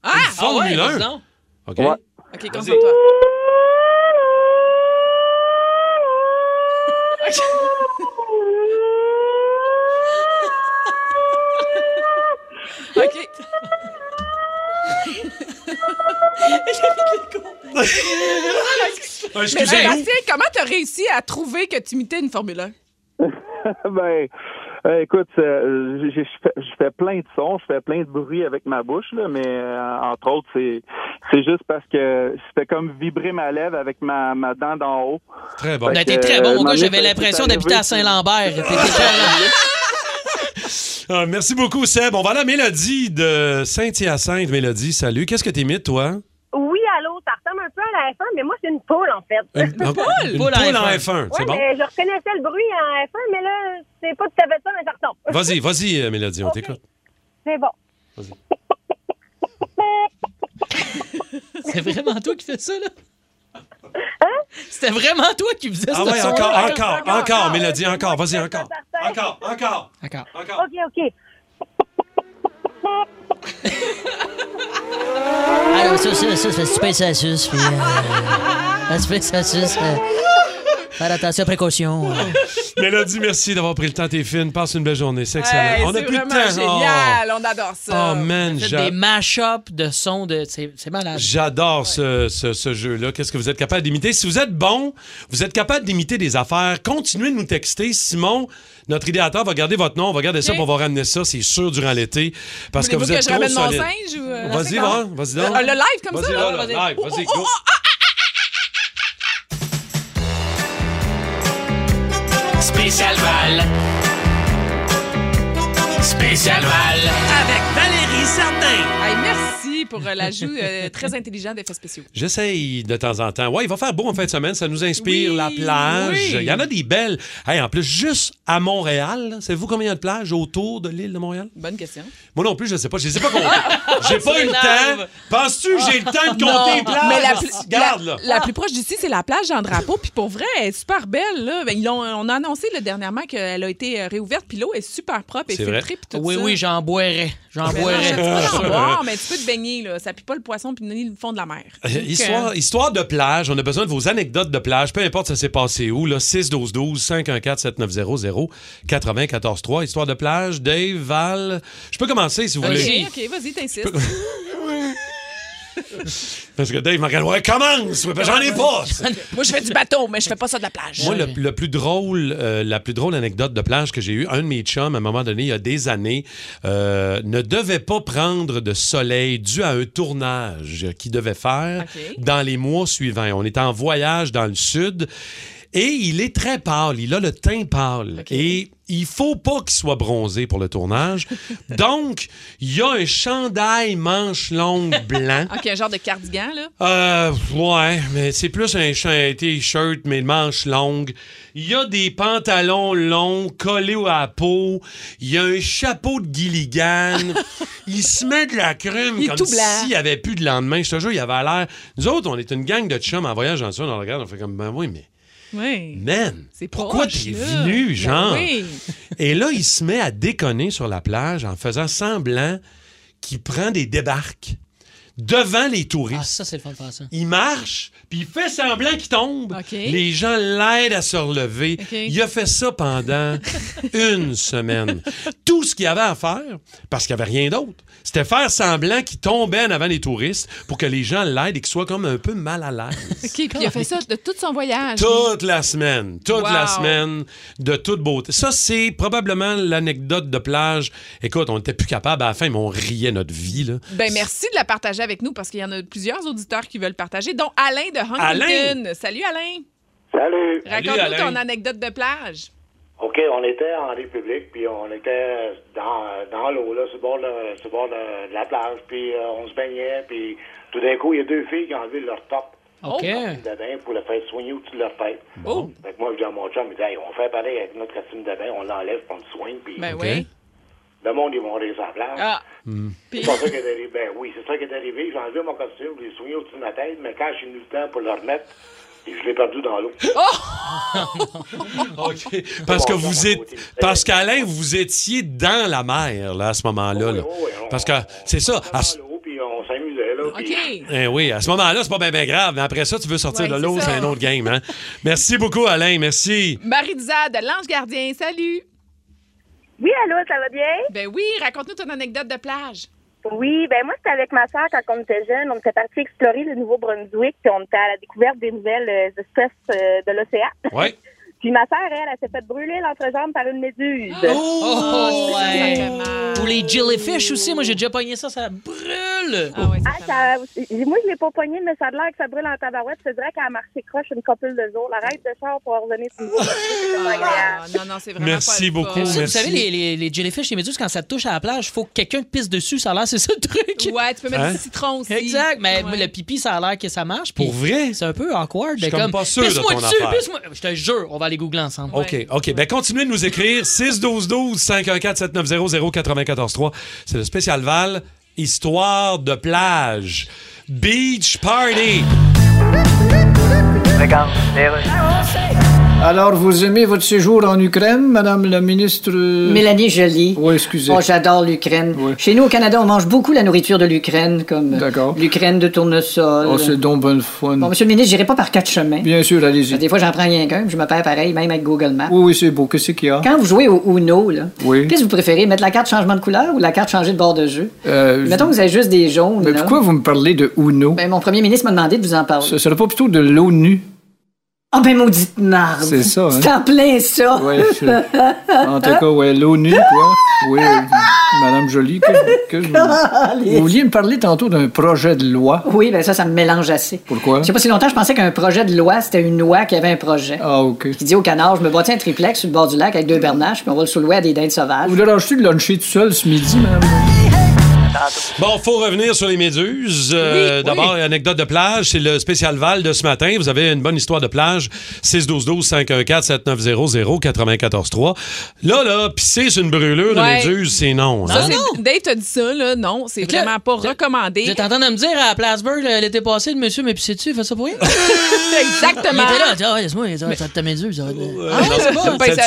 Ah!
Formule
Ah ouais,
1.
vas-y donc.
OK.
Ouais.
OK, concentre-toi. OK. Mais comment t'as réussi à trouver que tu imitais une Formule 1?
ben, euh, écoute, euh, je fais, je fais plein de sons, je fais plein de bruit avec ma bouche, là, mais euh, entre autres, c'est c'est juste parce que je fais comme vibrer ma lèvre avec ma, ma dent d'en haut.
Très bon.
T'es très bon, mon
euh,
gars. J'avais l'impression d'habiter à Saint-Lambert.
Ah, merci beaucoup, Seb. On va à la Mélodie de Saint-Hyacinthe. Mélodie, salut. Qu'est-ce que t'imites, toi?
Oui, allô, ça ressemble un peu à la F1, mais moi, c'est une poule, en fait.
Une, une poule? Une poule en F1. C'est
Ouais,
bon?
mais je reconnaissais le bruit en F1, mais là, c'est pas tout à fait ça, mais ça ressemble.
Vas-y, vas-y, euh, Mélodie, on t'écoute.
C'est bon.
C'est vraiment toi qui fais ça, là? C'était vraiment toi qui faisais
Ah
ce
ouais,
son-là?
encore, encore, encore, Mélodie, encore. Vas-y, encore. Encore, encore.
Encore.
Encore.
OK, OK.
Alors, ça, ça, ça, ça, tu payes ça suce, puis... Euh, tu payes ça suce, euh, faire attention, précaution.
Mélodie, merci d'avoir pris le temps. T'es fine. Passe une belle journée. C'est excellent.
Hey,
on a plus de temps.
génial, on adore ça.
Oh, man,
des mash-ups de sons de. C'est malade.
J'adore ce, ce- ce jeu-là. Qu'est-ce que vous êtes capable d'imiter? Si vous êtes bon, vous êtes capable d'imiter des affaires, continuez de nous texter. Simon, notre idéateur, va garder votre nom. On va garder ça pour on va ramener ça, c'est sûr, durant l'été. Parce que vous êtes
je
trop
ramène mon
solide.
singe ou... euh,
Vas-y, vas-y donc.
Le, le live comme
Vas-y,
ça?
là,
là?
là, live, vas-y,
Oh,
go.
Spécial Val. Spécial Val. Avec Valérie Sardin.
Hey, merci pour euh, l'ajout euh, très intelligent d'effets spéciaux.
J'essaye de temps en temps. Ouais, il va faire beau en fin de semaine. Ça nous inspire
Oui,
la plage.
oui.
Il y en a des belles. Hey, en plus, juste à Montréal, savez-vous combien il y a de plages autour de l'île de Montréal?
Bonne question.
Moi non plus, je ne sais pas. Je les ai pas comptées. J'ai pas eu le temps. Penses-tu que j'ai le temps de
Non,
compter les plages?
Mais la, la-
là.
la plus proche d'ici, c'est la plage Jean Drapeau. Puis pour vrai, elle est super belle. Là. Ben, ils l'ont- on a annoncé là, dernièrement qu'elle a été euh, réouverte. Puis l'eau est super propre et filtrée. Puis tout
Oui,
ça.
oui, j'en boirais. J'en
non,
boirais.
je- tu peux en boire, mais tu peux te baigner. Là. Ça pue pas le poisson puis ni le fond de la mer.
Euh,
Donc,
Histoire,
euh,
histoire de plage, on a besoin de vos anecdotes de plage, peu importe ça s'est passé où, là, 6-12-12, 514-7900, 94-3, histoire de plage, Dave, Val, je peux commencer si vous voulez.
OK, OK, vas-y, t'insistes.
Parce que Dave m'a regardé, ouais, commence, ouais, j'en ai pas.
Moi, je fais du bateau, mais je fais pas ça de la plage.
Moi, le, le plus drôle, euh, la plus drôle anecdote de plage que j'ai eue, un de mes chums, à un moment donné, il y a des années, euh, ne devait pas prendre de soleil dû à un tournage qu'il devait faire dans les mois suivants. On était en voyage dans le sud. Et il est très pâle, il a le teint pâle. Et il faut pas qu'il soit bronzé pour le tournage. Donc, il y a un chandail manche longue blanc.
OK, un genre de cardigan, là.
Euh, ouais, mais c'est plus un, t-shirt, mais de manches longues. Il y a des pantalons longs collés à la peau. Il y a un chapeau de Gilligan. il se met de la crème
Il
comme s'il n'y avait plus de lendemain. Je te jure, il avait l'air. Nous autres, on est une gang de chums en voyage en sud. On regarde, on fait comme, ben oui, mais.
Oui.
Man,
C'est
pourquoi t'es venu,
Ben
genre?
oui.
Et là, il se met à déconner sur la plage en faisant semblant qu'il prend des débarques devant les touristes.
Ah, ça, c'est le fun de faire ça.
Il marche, puis il fait semblant qu'il tombe.
OK.
Les gens l'aident à se relever.
OK.
Il a fait ça pendant une semaine. Tout ce qu'il avait à faire, parce qu'il n'y avait rien d'autre, c'était faire semblant qu'il tombait en avant des touristes pour que les gens l'aident et qu'il soit comme un peu mal à l'aise.
OK, puis il a fait ça de tout son voyage.
Toute la semaine. Toute la semaine de toute beauté. Ça, c'est probablement l'anecdote de plage. Écoute, on n'était plus capable à la fin, mais on riait notre vie. Là.
Ben merci de la partager avec nous parce qu'il y en a plusieurs auditeurs qui veulent partager, dont Alain de Huntington.
Alain!
Salut Alain.
Salut.
Raconte-nous ton anecdote de plage.
OK, on était en République, puis on était dans, dans l'eau, là, sur le bord, de, sur le bord de, de la plage, puis euh, on se baignait, puis tout d'un coup, il y a deux filles qui ont enlevé leur top.
OK.
de bain pour le faire soigner au-dessus de leur tête.
Oh.
Fait que moi, je dis à mon chum, il dit, hey, on fait pareil avec notre costume de bain, on l'enlève, on le soigne, puis
Ben oui.
le monde, ils vont rire sur la plage.
Ah.
C'est pas ça qui est arrivé. Ben oui, c'est ça qui est arrivé. J'ai enlevé mon costume, je l'ai soigné au-dessus de ma tête, mais quand j'ai eu le temps pour le remettre, et je l'ai perdu dans l'eau.
OK. Parce que vous êtes. Parce qu'Alain, vous étiez dans la mer, là, à ce moment-là. là. Parce que c'est ça. à ce-
Puis on s'amusait, là. puis-
OK.
Eh oui, à ce moment-là, c'est pas bien grave. Mais après ça, tu veux sortir
Ouais,
de
c'est
l'eau,
ça.
c'est un autre game. Hein? Merci beaucoup, Alain. Merci.
Marie-Lisa de l'Ange Gardien, salut.
Oui, allô, ça va bien?
Ben oui, raconte-nous ton anecdote de plage.
Oui, ben moi, c'était avec ma soeur quand on était jeune. On était parti explorer le Nouveau-Brunswick, puis on était à la découverte des nouvelles euh, espèces euh, de l'océan.
Oui.
Puis ma soeur, elle, elle s'est fait brûler l'entrejambe par une méduse.
Oh,
ça
ouais. Ou les jellyfish aussi. Moi, j'ai déjà pogné ça, ça brûle.
Ah ouais, ça
Ah, ça, moi, je l'ai pas pogné, mais ça a l'air que ça brûle en tabarouette. Je te dirais qu'elle a marché croche une couple de jours. L'arrête de char pour revenir sur le C'est pas agréable.
Ah, non, non, c'est vraiment
Merci
pas le
beaucoup.
fun.
Vous
merci.
savez, les, les, les jellyfish, les méduses, quand ça te touche à la plage, il faut que quelqu'un te pisse dessus. Ça a l'air, c'est ça le truc.
Ouais, tu peux mettre
Hein?
du citron aussi.
Exact, mais
Ouais.
le pipi, ça a l'air que ça marche. puis
Pour vrai?
C'est un peu awkward.
Je suis
de
comme pas sûr de
Pisse-moi
ton
dessus,
affaire.
pisse-moi. Je te jure, on va aller googler ensemble.
OK, OK. Ben, continuez de nous écrire. 612-12-514-7900-943. C'est le spécial Val, Histoire de plage. Beach Party.
Alors, vous aimez votre séjour en Ukraine, Madame la ministre?
Mélanie Jolie.
Oui, excusez.
Oh, j'adore l'Ukraine.
Oui.
Chez nous, au Canada, on mange beaucoup la nourriture de l'Ukraine, comme l'Ukraine de tournesol.
Oh, c'est donc bon fun.
Bon, monsieur le ministre, j'irai pas par quatre chemins.
Bien sûr, allez-y.
Des fois, j'en prends rien qu'un, je me perds pareil, même avec Google Maps.
Oui, oui, c'est beau. Qu'est-ce qu'il y a?
Quand vous jouez au Uno, là,
Oui.
qu'est-ce que vous préférez, mettre la carte changement de couleur ou la carte changer de bord de jeu?
Euh,
Mettons que vous avez juste des jaunes.
Mais
là.
pourquoi vous me parlez de Uno?
Ben, mon premier ministre m'a demandé de vous en parler.
Ce serait pas plutôt de l'ONU?
Ah ben, maudite marde!
C'est ça, hein?
C'est en plein ça!
Ouais, je- En tout cas, ouais, l'ONU, quoi. Oui, Madame Jolie, que, que je-. Vous vouliez me parler tantôt d'un projet de loi.
Oui, ben ça, ça me mélange assez.
Pourquoi?
Je sais pas si longtemps, je pensais qu'un projet de loi, c'était une loi qui avait un projet.
Ah, OK.
Qui dit au canard, je me bâtis un triplex sur le bord du lac avec deux bernaches, puis on va le soulouer à des dindes sauvages.
Vous dérangez de luncher tout seul ce midi, madame?
Bon, faut revenir sur les méduses. Euh, D'abord, anecdote de plage, c'est le spécial Val de ce matin. Vous avez une bonne histoire de plage. 612-12-514-7900-943. Là, là, pisser sur une brûlure de
Ouais.
méduse, c'est non.
Ça,
hein?
c'est- Dave t'a dit ça, là. Non, c'est
que là,
vraiment pas recommandé.
Êtes en train de me dire à Plattsburgh l'été passé, le monsieur m'a pissé dessus, il fait ça pour rien?
Exactement.
Il était là, il dit, ah, laisse-moi, ça va ta méduse. Ah,
non,
c'est bon.
pas
c'était-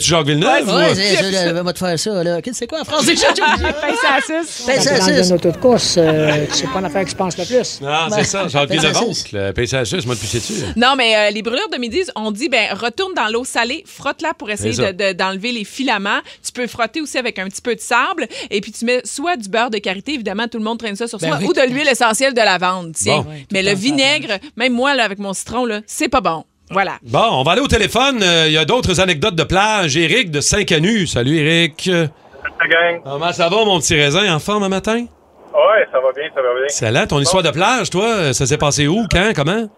Jacques Villeneuve?
Ouais,
ou-
c'est ça, je vais te faire ça, là. Qu'est-ce que c'est quoi en France
Pince à
Dans une auto de course, euh, c'est pas une affaire qui se pense le plus.
Non, c'est ça. Jacques
Pince à
Villeneuve,
suce.
le PCHS, moi, de pisser dessus.
Non, mais euh, les brûlures de midi, on dit, ben, retourne dans l'eau salée, frotte-la pour essayer
C'est ça.
de- de- d'enlever les filaments. Tu peux frotter aussi avec un petit peu de sable. Et puis, tu mets soit du beurre de karité, évidemment, tout le monde traîne ça sur
Ben
soi,
oui,
ou de l'huile essentielle de lavande. Tiens.
Bon.
mais le vinaigre, même moi, là, avec mon citron, là, c'est pas bon. Voilà.
Bon, on va aller au téléphone. Euh, Il y a d'autres anecdotes de plage. Éric de Saint-Canu. Salut, Éric.
La gang.
Comment ça va, mon petit raisin, en forme un matin?
Ouais, ça va bien, ça va bien.
Excellent. Ton histoire de plage, toi, ça s'est passé où, quand, comment?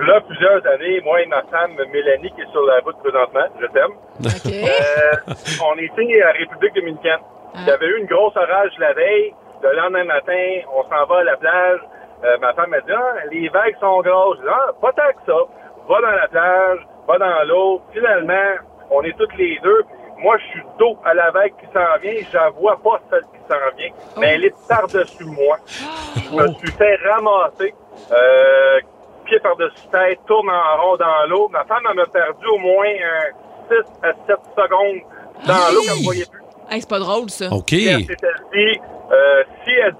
là, plusieurs années, moi et ma femme Mélanie, qui est sur la route présentement, je t'aime, euh, on était à République dominicaine. Il y avait eu une grosse orage la veille. Le lendemain matin, on s'en va à la plage. Euh, ma femme m'a dit, ah, les vagues sont grosses. Je dis, ah, pas tant que ça. Va dans la plage, va dans l'eau. Finalement, on est toutes les deux. Moi, je suis dos à la vague qui s'en vient. Je la vois pas celle qui s'en vient, mais elle est par-dessus moi. Je me suis fait ramasser. Euh, pied par-dessus tête, tourne en rond dans l'eau. Ma femme, elle m'a perdu au moins un 6 à 7 secondes dans l'eau qu'elle ne voyait plus.
Hey, c'est pas drôle, ça.
OK.
Puis elle dit, euh, si à 10,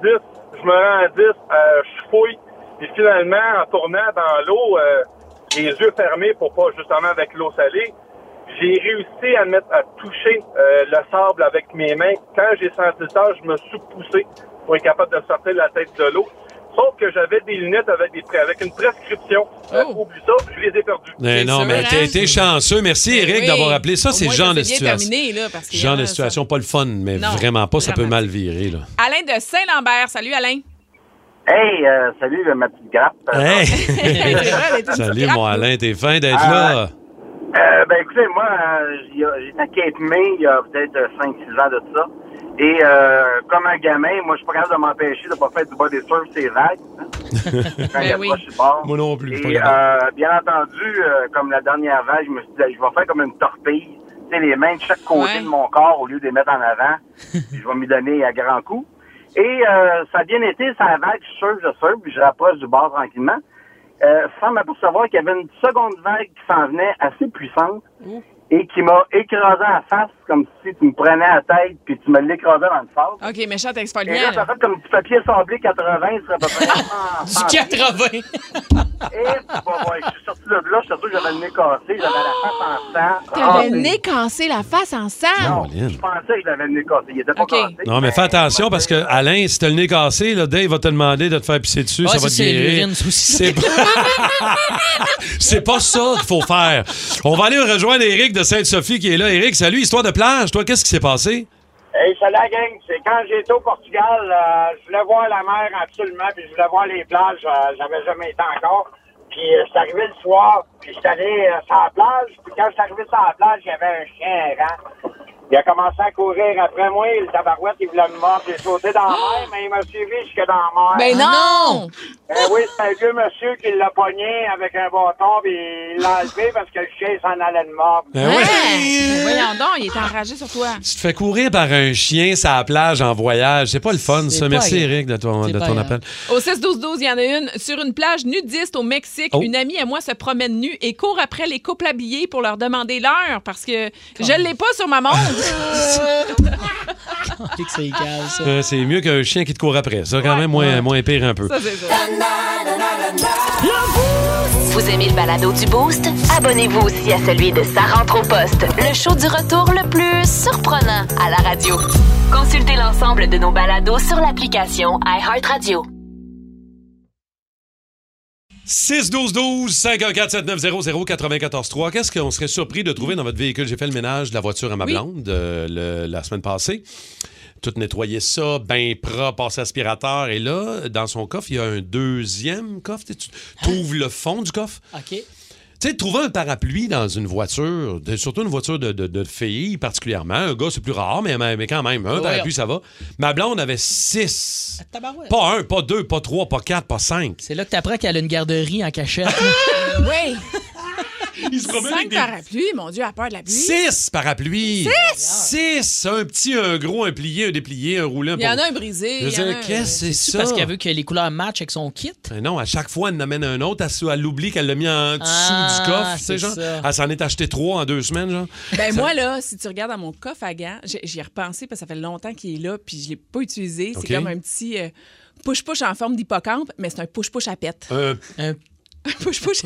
je me rends à 10, euh, je fouille. Puis finalement, en tournant dans l'eau, euh, les yeux fermés pour pas justement avec l'eau salée, j'ai réussi à mettre à toucher euh, le sable avec mes mains. Quand j'ai senti ça, je me suis poussé pour être capable de sortir la tête de l'eau. Sauf que j'avais des lunettes avec, des, avec une prescription. Euh, oublie ça, je les ai perdues.
Mais non, mais t'as été chanceux. Merci, Eric,
oui.
d'avoir appelé. Ça, c'est genre de situation.
terminé, là, parce que,
genre de
euh,
situation pas le fun, mais
Non,
vraiment pas. Ça peut mal virer, là.
Alain de Saint-Lambert. Salut, Alain.
Hey, euh, salut, euh, ma petite grappe.
Hey!
Vrai,
Salut, mon. Alain. T'es fin d'être
Ah,
là.
Euh, ben écoutez, moi, euh, j'étais à Cape May il y a peut-être 5-6 ans de ça. Et euh, comme un gamin, moi, je suis pas capable de m'empêcher de pas faire du body surf ces vagues. hein. Quand il y a
oui.
pas sur le bord.
Moi non plus. je suis
Et euh, bien entendu, euh, comme la dernière vague, je me suis dit, je vais faire comme une torpille. Tu sais, les mains de chaque côté
Ouais.
de mon corps au lieu de les mettre en avant. puis je vais m'y donner à grands coups. Et euh, ça a bien été, ça vague, je surfe, je surfe, puis je rapproche du bord tranquillement. Euh, sans m'apercevoir qu'il y avait une seconde vague qui s'en venait assez puissante et qui m'a écrasé en face comme si tu me prenais à la tête puis tu me l'écrasais dans le sable.
OK, méchant
Et
exfoliant.
là, ça fait comme du papier sablé 80, c'est à peu près. Ah,
Du 80.
Et bon, ouais, je suis sorti de là, je suis sûr que j'avais le nez cassé, j'avais la face en sang.
T'avais
Ah,
le nez cassé, la face en sang.
Non, je pensais que j'avais le nez cassé. Il était pas cassé.
Non, mais fais attention parce que Alain, si t'as le nez cassé, là, Dave va te demander de te faire pisser dessus,
Ouais,
ça va
ça,
te
c'est
guérir.
ça.
C'est pas... c'est pas ça qu'il faut faire. On va aller rejoindre Eric de Sainte-Sophie qui est là. Eric, salut, histoire de Toi, qu'est-ce qui s'est passé?
Hey, salut la gang. C'est quand j'étais au Portugal, euh, je voulais voir la mer absolument, puis je voulais voir les plages. euh, J'avais jamais été encore. Puis euh, suis arrivé le soir, puis je suis allé euh, sur la plage. Puis quand je suis arrivé sur la plage, il y avait un chien errant. Il a commencé à courir après moi. Le tabarouette, il voulait me mordre. J'ai sauté dans la mer, mais il m'a suivi jusque dans la mer.
Ben non!
Ben oui, c'est un vieux monsieur qui l'a pogné avec un bâton, puis il l'a enlevé parce que le chien s'en allait le mordre.
Ben oui.
Mais Voyons donc, il était enragé sur toi.
Tu te fais courir par un chien sur la plage en voyage. C'est pas le fun, ça. Merci. Eric, de ton, de appel.
Au 6-12-12, il y en a une. Sur une plage nudiste au Mexique,
Oh.
une amie et moi se promènent nus et court après les couples habillés pour leur demander l'heure parce que je l'ai pas sur ma montre.
Que c'est.
Euh, c'est mieux qu'un chien qui te court après. Ça, quand même, moins, moins pire un peu.
Ça.
Vous aimez le balado du Boost? Abonnez-vous aussi à celui de Sa rentre au poste, le show du retour le plus surprenant à la radio. Consultez l'ensemble de nos balados sur l'application iHeartRadio.
612-12-514-7900-943. Qu'est-ce qu'on serait surpris de trouver dans votre véhicule? J'ai fait le ménage de la voiture à ma blonde euh, le- la semaine passée. Tout nettoyer ça, bien propre, passer aspirateur. Et là, dans son coffre, il y a un deuxième coffre. Tu ouvres le fond du coffre.
OK.
Tu sais, trouver un parapluie dans une voiture, de- surtout une voiture de, de, de filles particulièrement, un gars, c'est plus rare, mais, mais quand même, un
Ouais,
parapluie, ça va. Ma blonde avait six.
Tabarouette.
Pas un, pas deux, pas trois, pas quatre, pas cinq.
C'est là que t'apprends qu'elle a une garderie en cachette.
oui.
Il se promène
Cinq
avec des-
parapluies, mon Dieu, à peur de la pluie.
Six parapluies.
Six?
Six. Un petit, un gros, un plié, un déplié, un roulant.
Il y en a un brisé.
Je
il y en
veux
a
dire,
un-
qu'est-ce que c'est
C'est
ça?
parce qu'elle veut que les couleurs matchent avec son kit?
Ben non, à chaque fois, elle en amène un autre. Elle, sou- elle oublie qu'elle l'a mis en dessous
Ah,
du coffre. Tu sais,
c'est
genre.
ça.
Elle s'en est acheté trois en deux semaines, genre.
Ben
Ça-
moi, là, si tu regardes dans mon coffre à gants, j'ai- j'y ai repensé parce que ça fait longtemps qu'il est là puis je l'ai pas utilisé. C'est comme un petit euh, push-push en forme d'hippocampe, mais c'est un push-push à pète.
Un,
Un
push-push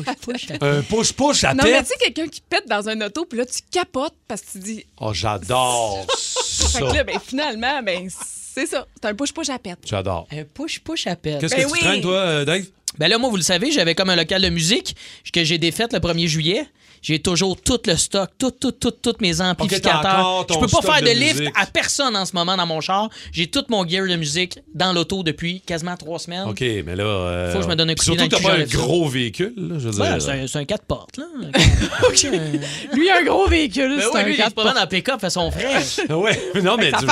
à
un push-push à
Non, mais tu sais, quelqu'un qui pète dans un auto, puis là, tu capotes parce que tu dis.
Oh, j'adore
Fait
ça.
que là, ben finalement, ben c'est ça. C'est un push-push à pète.
J'adore.
Un push-push à pète.
Qu'est-ce
Ben
que
oui.
tu traînes, toi, euh, Dave?
Ben là, moi, vous le savez, j'avais comme un local de musique que j'ai défait le 1er juillet. J'ai toujours tout le stock, tout, tout, tout, tous mes amplificateurs.
encore
Je peux pas faire
de
de, lift
musique.
à personne en ce moment dans mon char. J'ai tout mon gear de musique dans l'auto depuis quasiment trois semaines.
OK, mais là. euh,
Faut que je me donne un coup
Surtout que
dans
t'as pas un gros véhicule, là, je veux
Ouais,
dire.
c'est un- c'est un 4 portes, là.
Lui, un gros véhicule,
Ben
c'est
oui,
un
lui, il se
quatre
promène
portes.
en pick-up, fait son frère.
ouais, mais non, mais tu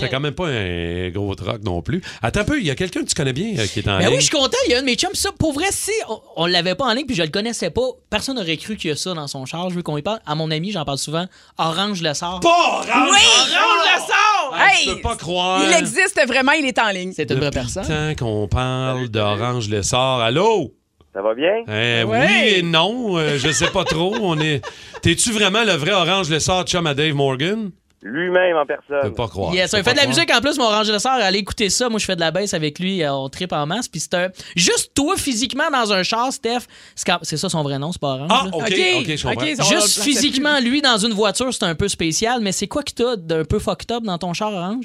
t'as quand même pas un gros truck non plus. Attends un peu, il y a quelqu'un que tu connais bien euh, qui est en
Ben
ligne.
oui, je suis content. Il y a un de mes chums. Ça, pour vrai, si on, on l'avait pas en ligne puis je le connaissais pas, personne n'aurait cru qu'il y a ça dans son char. Je veux qu'on y parle. À mon ami, j'en parle souvent. Orange le sort.
Pas Orange!
Oui!
Orange le sort!
Hey, je peux pas croire.
Il existe vraiment, il est en ligne.
C'est une vraie personne.
Tant qu'on parle d'Orange le sort. Allô?
Ça va bien?
Eh,
Ouais.
Oui et non, euh, je sais pas trop. On est. T'es-tu vraiment le vrai Orange le sort chum à Dave Morgan?
Lui-même en
Je
personne.
peux pas croire.
Yes,
Je
il fait de la
croire.
musique en plus, mon Orange le sort. Allez écouter ça. Moi, je fais de la baisse avec lui. euh, On tripe en masse. Puis c'est un. Juste toi, physiquement, dans un char, Steph. C'est C'est ça son vrai nom, c'est pas Orange.
Ah. OK, OK, je comprends.
OK, on le
Juste physiquement, lui, dans une voiture, c'est un peu spécial. Mais c'est quoi que t'as d'un peu fucked up dans ton char Orange?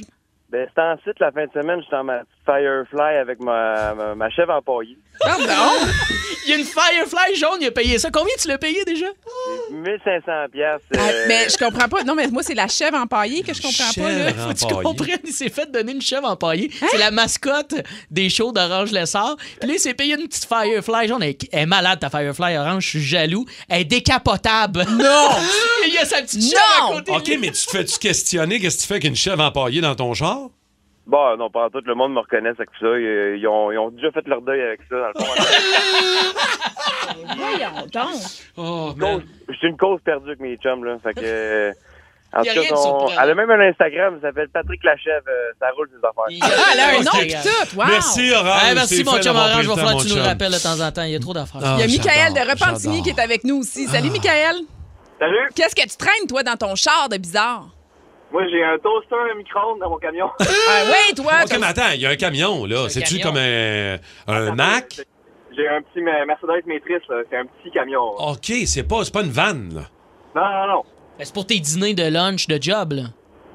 Ben, c'était ensuite, la fin de semaine, j'étais en Firefly avec ma, ma, ma chèvre empaillée.
Pardon?
Il y a une Firefly jaune, il a payé ça. Combien tu l'as payé déjà?
1500 pièces.
Ah, mais je comprends pas. Non, mais moi, c'est la chèvre empaillée que je comprends pas. Là.
Faut que tu comprennes, il s'est fait donner une chèvre empaillée.
Hein?
C'est la mascotte des shows d'Orange Lessard. Puis là, il s'est payé une petite Firefly jaune. Elle est- elle est malade, ta Firefly Orange. Je suis jaloux. Elle est décapotable.
Non!
il y a sa petite chèvre à
Non!
côté.
OK, mais tu te fais-tu questionner qu'est-ce que tu fais qu'une chèvre empaillée dans ton char?
Bon, non, pas en tout le monde me reconnaît avec ça. Ils, ils ont, ils ont déjà fait leur deuil avec ça, dans le fond.
Voyons donc.
Oh,
Je suis une cause perdue avec mes chums, là. Fait que. euh, En
Y a
tout
rien
cas, on- elle a même un Instagram, ça s'appelle Patrick Lachèvre. euh, ça roule ses affaires.
Ah, elle a un nom tout. Wow.
Merci, Orange.
Hey, merci, mon chum Orange.
pris
Va
le
falloir que tu nous rappelles de temps en temps. Il y a trop d'affaires.
Ah,
Il y a Michael de Repentigny qui est avec nous aussi. Salut, Michael.
Salut!
Qu'est-ce que tu traînes, toi, dans ton char de bizarre?
Moi, j'ai un toaster, un micro-ondes dans mon camion.
Ah, oui, toi.
OK, mais attends, il y a un camion, là. C'est-tu comme un, un Mac?
J'ai un petit Mercedes Matrice, là. C'est un petit camion.
OK, c'est pas, c'est pas une vanne, là.
Non, non, non.
Ben, c'est pour tes dîners de lunch, de job, là.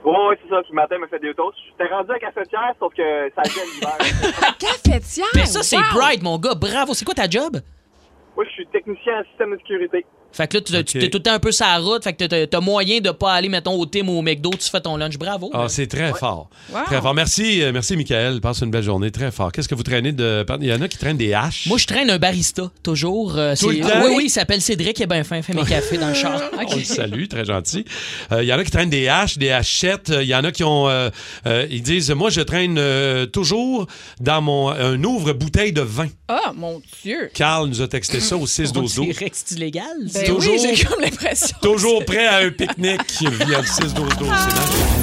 Ouais, ouais, c'est ça. Puis le matin, il m'a fait des toasts. J'étais rendu à la cafetière, sauf que ça vient l'hiver.
Cafetière?
Mais ça, c'est
wow.
bright, mon gars. Bravo. C'est quoi ta job?
Moi, je suis technicien en système de sécurité.
Fait que là, tu tu
Ok.
t'es tout le temps un peu sur la route. Fait que t'as- t'as moyen de pas aller, mettons, au Tim ou au McDo. Tu fais ton lunch. Bravo.
Ah, c'est très fort.
Wow.
Très fort. Merci, euh, merci, Michael. Passe une belle journée. Très fort. Qu'est-ce que vous traînez de. Il y en a qui traînent des haches.
Moi, je traîne un barista, toujours. Euh,
Tout le temps?
Oui, oui, il s'appelle Cédric, il est bien fin, fait mes cafés dans le char.
On le salue, très gentil. Euh, Il y en a qui traînent des haches, des hachettes. Il y en a qui ont. euh, euh, ils disent Moi, je traîne euh, toujours dans mon un ouvre-bouteille de vin.
Ah, mon Dieu.
Carl nous a texté ça au 6
On
12
dirait que c'est illégal.
Ben
toujours-
oui, j'ai comme l'impression.
Toujours prêt à un pique-nique via le 6 12 12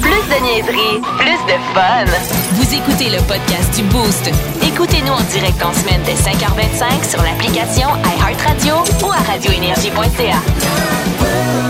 Plus de niaiserie, plus de fun. Vous écoutez le podcast du Boost. Écoutez-nous en direct en semaine dès 5h25 sur l'application iHeartRadio ou à radioénergie.ca.